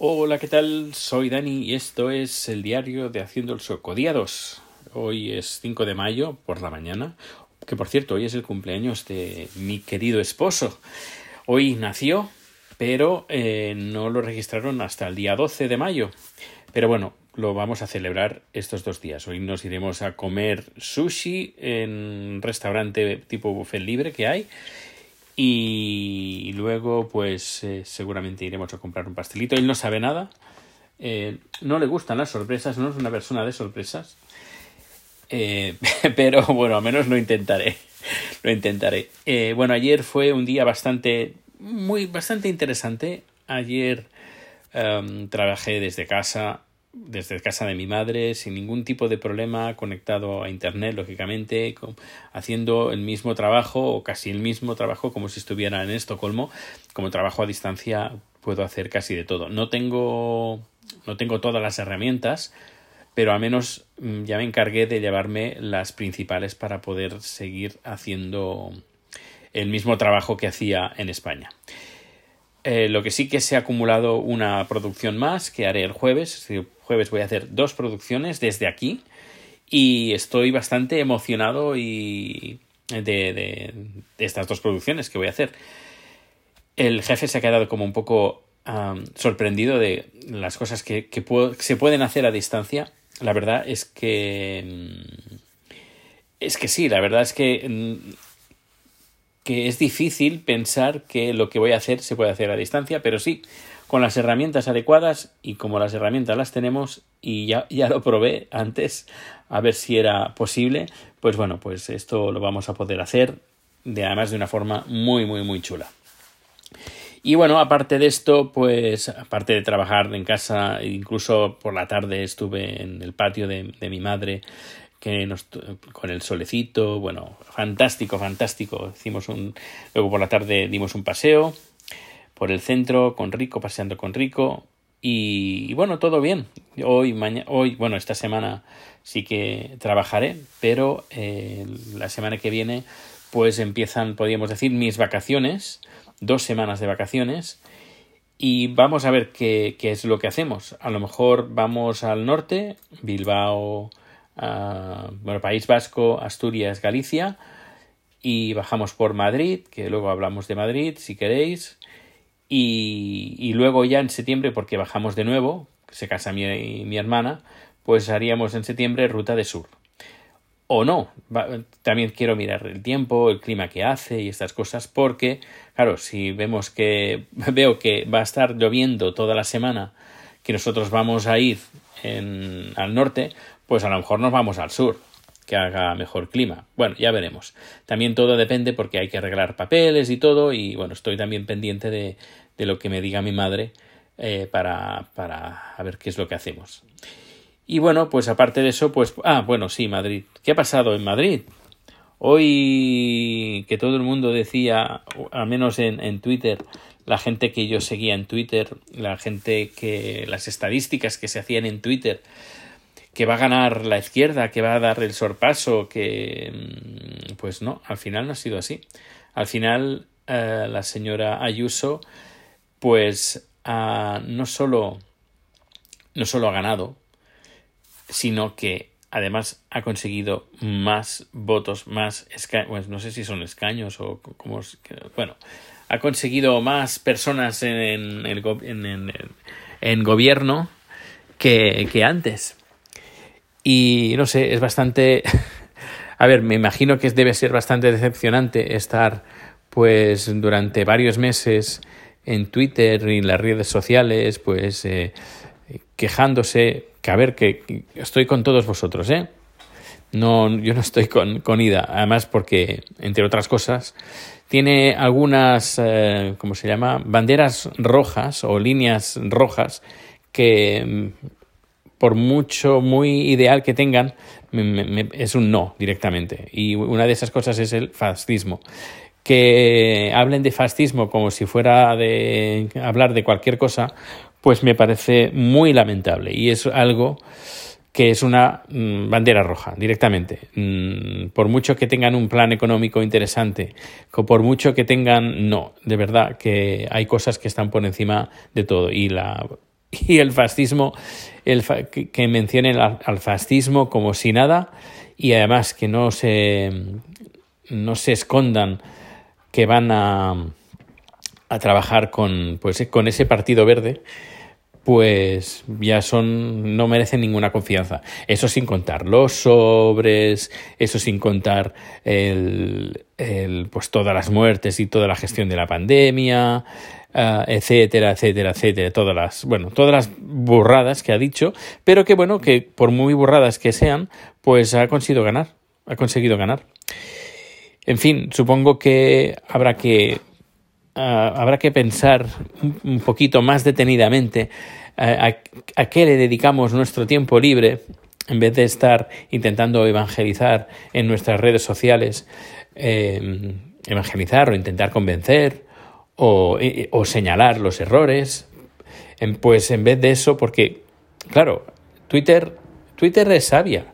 Hola, ¿qué tal? Soy Dani y esto es el diario de Haciendo el Sueco, día 2. Hoy es 5 de mayo por la mañana, que por cierto, hoy es el cumpleaños de mi querido esposo. Hoy nació, pero eh, no lo registraron hasta el día 12 de mayo. Pero bueno, lo vamos a celebrar estos dos días. Hoy nos iremos a comer sushi en un restaurante tipo buffet libre que hay y luego, pues eh, seguramente iremos a comprar un pastelito. Él no sabe nada. Eh, no le gustan las sorpresas, no es una persona de sorpresas. Eh, pero bueno, al menos lo intentaré. Lo intentaré. bueno, ayer fue un día bastante, muy, bastante interesante. Ayer em, trabajé desde casa desde casa de mi madre sin ningún tipo de problema conectado a internet lógicamente haciendo el mismo trabajo o casi el mismo trabajo como si estuviera en Estocolmo como trabajo a distancia puedo hacer casi de todo. No tengo no tengo todas las herramientas pero al menos mm, ya me encargué de llevarme las principales para poder seguir haciendo el mismo trabajo que hacía en España eh, lo que sí que se ha acumulado una producción más que haré el jueves. El jueves voy a hacer dos producciones desde aquí y estoy bastante emocionado y de, estas dos producciones que voy a hacer. El jefe se ha quedado como un poco sorprendido de las cosas que, se pueden hacer a distancia. La verdad es que... Mm, es que sí, la verdad es que mm, que es difícil pensar que lo que voy a hacer se puede hacer a distancia, pero sí, con las herramientas adecuadas y como las herramientas las tenemos y ya, ya lo probé antes a ver si era posible, pues bueno, pues esto lo vamos a poder hacer de además de una forma muy muy muy chula. Y bueno, aparte de esto, pues aparte de trabajar en casa, incluso por la tarde estuve en el patio de, de mi madre que nos, con el solecito, bueno, fantástico, fantástico. Hicimos un, luego por la tarde dimos un paseo por el centro con Rico, paseando con Rico y, bueno, todo bien. Hoy, mañana, hoy, bueno, esta semana sí que trabajaré, pero eh, la semana que viene pues empiezan, podríamos decir, mis vacaciones, dos semanas de vacaciones y vamos a ver qué, qué es lo que hacemos. A lo mejor vamos al norte, Bilbao, bueno, País Vasco, Asturias, Galicia y bajamos por Madrid, que luego hablamos de Madrid si queréis. Y, y luego ya en septiembre, porque bajamos de nuevo, se casa mi, mi hermana, pues haríamos en septiembre ruta de sur. O no, también quiero mirar el tiempo, el clima que hace y estas cosas, porque, claro, si vemos que veo que va a estar lloviendo toda la semana, que nosotros vamos a ir en, al norte, pues a lo mejor nos vamos al sur, que haga mejor clima. Bueno, ya veremos. También todo depende porque hay que arreglar papeles y todo, y bueno, estoy también pendiente de, de lo que me diga mi madre eh, para, para a ver qué es lo que hacemos. Y bueno, pues aparte de eso, pues, ah, bueno, sí, Madrid. ¿Qué ha pasado en Madrid? Hoy que todo el mundo decía, al menos en, en Twitter, la gente que yo seguía en Twitter, la gente que, las estadísticas que se hacían en Twitter, que va a ganar la izquierda, que va a dar el sorpaso, que mm, pues no, al final no ha sido así. Al final eh, la señora Ayuso pues no solo no solo ha ganado, sino que además ha conseguido más votos, más escaños, pues no sé si son escaños o como bueno, ha conseguido más personas en, el, en, en gobierno que, que antes. Y no sé, es bastante... A ver, me imagino que debe ser bastante decepcionante estar pues durante varios meses en Twitter y en las redes sociales pues eh, quejándose, que a ver, que, estoy con todos vosotros, ¿eh? No, yo no estoy con, con Ida, además porque, entre otras cosas, tiene algunas, eh, ¿cómo se llama? Banderas rojas o líneas rojas que por mucho, muy ideal que tengan, es un no directamente. Y una de esas cosas es el fascismo. Que hablen de fascismo como si fuera de hablar de cualquier cosa, pues me parece muy lamentable. Y es algo que es una mm, bandera roja directamente. Mm, por mucho que tengan un plan económico interesante, por mucho que tengan, no, de verdad que hay cosas que están por encima de todo. Y la y el fascismo, el que mencionen al, fascismo como si nada y además que no se, no se escondan que van a, a trabajar con, pues, con ese partido verde pues ya son no merecen ninguna confianza. Eso sin contar los sobres, eso sin contar el, el pues todas las muertes y toda la gestión de la pandemia, uh, etcétera, etcétera, etcétera, todas las bueno, todas las burradas que ha dicho, pero que bueno, que por muy burradas que sean, pues ha conseguido ganar, ha conseguido ganar. En fin, supongo que habrá que Ah, habrá que pensar un, poquito más detenidamente a, qué le dedicamos nuestro tiempo libre en vez de estar intentando evangelizar en nuestras redes sociales, evangelizar o intentar convencer o, o, señalar los errores, pues en vez de eso, porque, claro, Twitter, Twitter es sabia.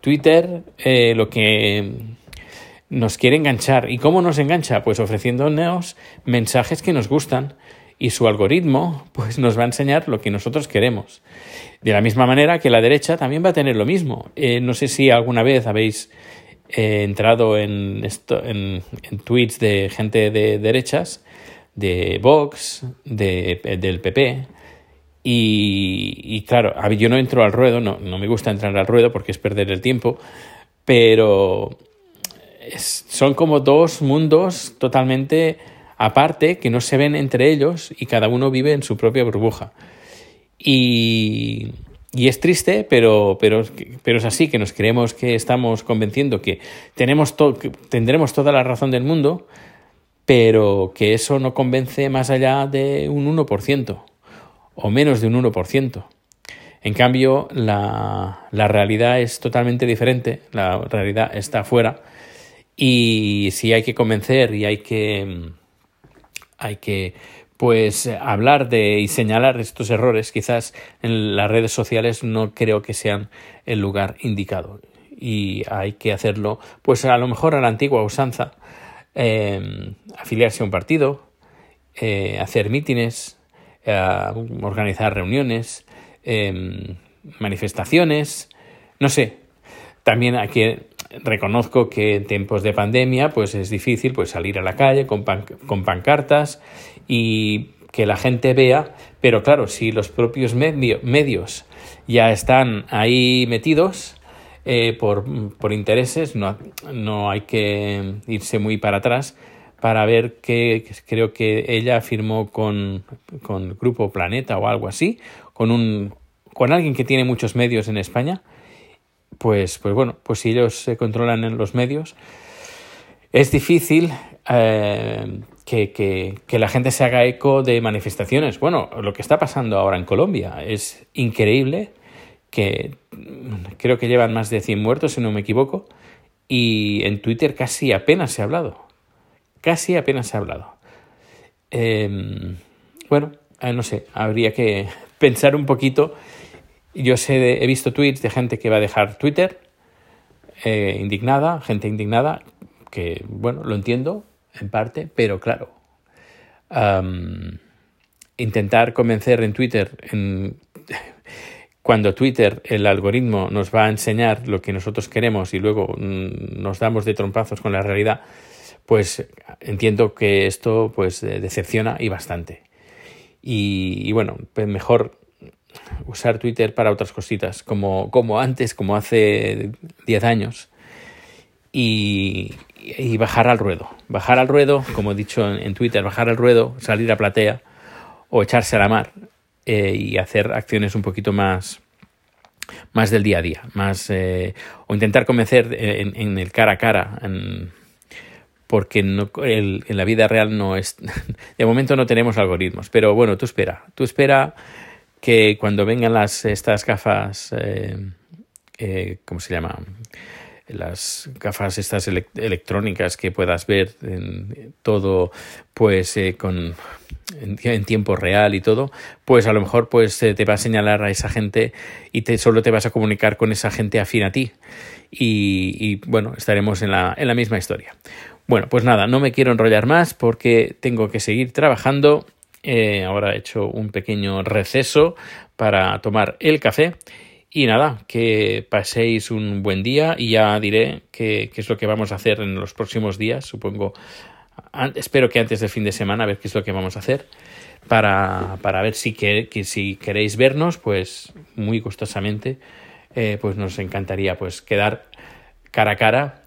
Twitter eh, lo que nos quiere enganchar. ¿Y cómo nos engancha? Pues ofreciéndonos mensajes que nos gustan y su algoritmo pues nos va a enseñar lo que nosotros queremos. De la misma manera que la derecha también va a tener lo mismo. Eh, no sé si alguna vez habéis eh, entrado en, esto, en, tweets de gente de derechas, de Vox, de, del PP. Y, y, claro, yo no entro al ruedo, no, no me gusta entrar al ruedo porque es perder el tiempo, pero son como dos mundos totalmente aparte que no se ven entre ellos y cada uno vive en su propia burbuja. Y, y es triste, pero, pero, pero es así, que nos creemos que estamos convenciendo que, tenemos que tendremos toda la razón del mundo, pero que eso no convence más allá de un 1% o menos de un 1%. En cambio, la, la realidad es totalmente diferente, la realidad está afuera y si hay que convencer y hay que, hay que pues hablar de y señalar estos errores, quizás en las redes sociales no creo que sean el lugar indicado. Y hay que hacerlo, pues a lo mejor a la antigua usanza, em, afiliarse a un partido, eh, hacer mítines, eh, organizar reuniones, em, manifestaciones, no sé. También hay que reconozco que en tiempos de pandemia pues es difícil pues salir a la calle con, con pancartas y que la gente vea, pero claro, si los propios medios ya están ahí metidos eh, por, por, intereses, no, no hay que irse muy para atrás para ver que creo que ella firmó con, con Grupo Planeta o algo así, con un con alguien que tiene muchos medios en España, pues, pues bueno, pues si ellos se controlan en los medios, es difícil eh, que, que, la gente se haga eco de manifestaciones. Bueno, lo que está pasando ahora en Colombia es increíble, que creo que llevan más de 100 muertos, si no me equivoco, y en Twitter casi apenas se ha hablado. Casi apenas se ha hablado. Em, bueno, eh, no sé, habría que pensar un poquito yo sé he visto tweets de gente que va a dejar Twitter eh, indignada, gente indignada, que bueno, lo entiendo en parte, pero claro, intentar convencer en Twitter, cuando Twitter, el algoritmo, nos va a enseñar lo que nosotros queremos y luego mm, nos damos de trompazos con la realidad, pues entiendo que esto pues decepciona y bastante. Y, bueno, pues mejor usar Twitter para otras cositas, como, como antes, como hace 10 años, y, bajar al ruedo. Bajar al ruedo, como he dicho en, Twitter, bajar al ruedo, salir a platea o echarse a la mar eh, y hacer acciones un poquito más más del día a día, más eh, o intentar convencer en, el cara a cara, porque no, en la vida real no es, de momento no tenemos algoritmos, pero bueno, tú espera, tú espera que cuando vengan las, estas gafas, eh, ¿cómo se llama? Las gafas estas electrónicas que puedas ver en todo, pues eh, con en, tiempo real y todo, pues a lo mejor pues te va a señalar a esa gente y solo te vas a comunicar con esa gente afín a ti. Y, y bueno, estaremos en la, en la misma historia. Bueno, pues nada, no me quiero enrollar más porque tengo que seguir trabajando Eh, ahora he hecho un pequeño receso para tomar el café. Y nada, que paséis un buen día y ya diré qué, es lo que vamos a hacer en los próximos días. Supongo, espero que antes del fin de semana, a ver qué es lo que vamos a hacer. Para, para ver si, que, si queréis vernos, pues muy gustosamente, eh, pues nos encantaría pues quedar cara a cara,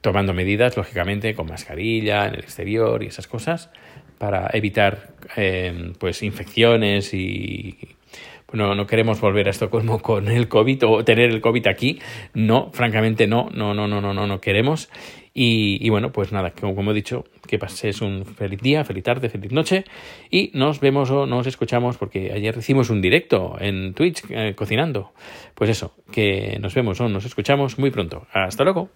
tomando medidas, lógicamente, con mascarilla en el exterior y esas cosas, para evitar eh, pues infecciones y bueno, no queremos volver a Estocolmo con el COVID o tener el COVID aquí. No, francamente no, no, no, no, no, no, no queremos. Y, y bueno, pues nada, como, he dicho, que pases un feliz día, feliz tarde, feliz noche y nos vemos o nos escuchamos porque ayer hicimos un directo en Twitch eh, cocinando. Pues eso, que nos vemos o nos escuchamos muy pronto. Hasta luego.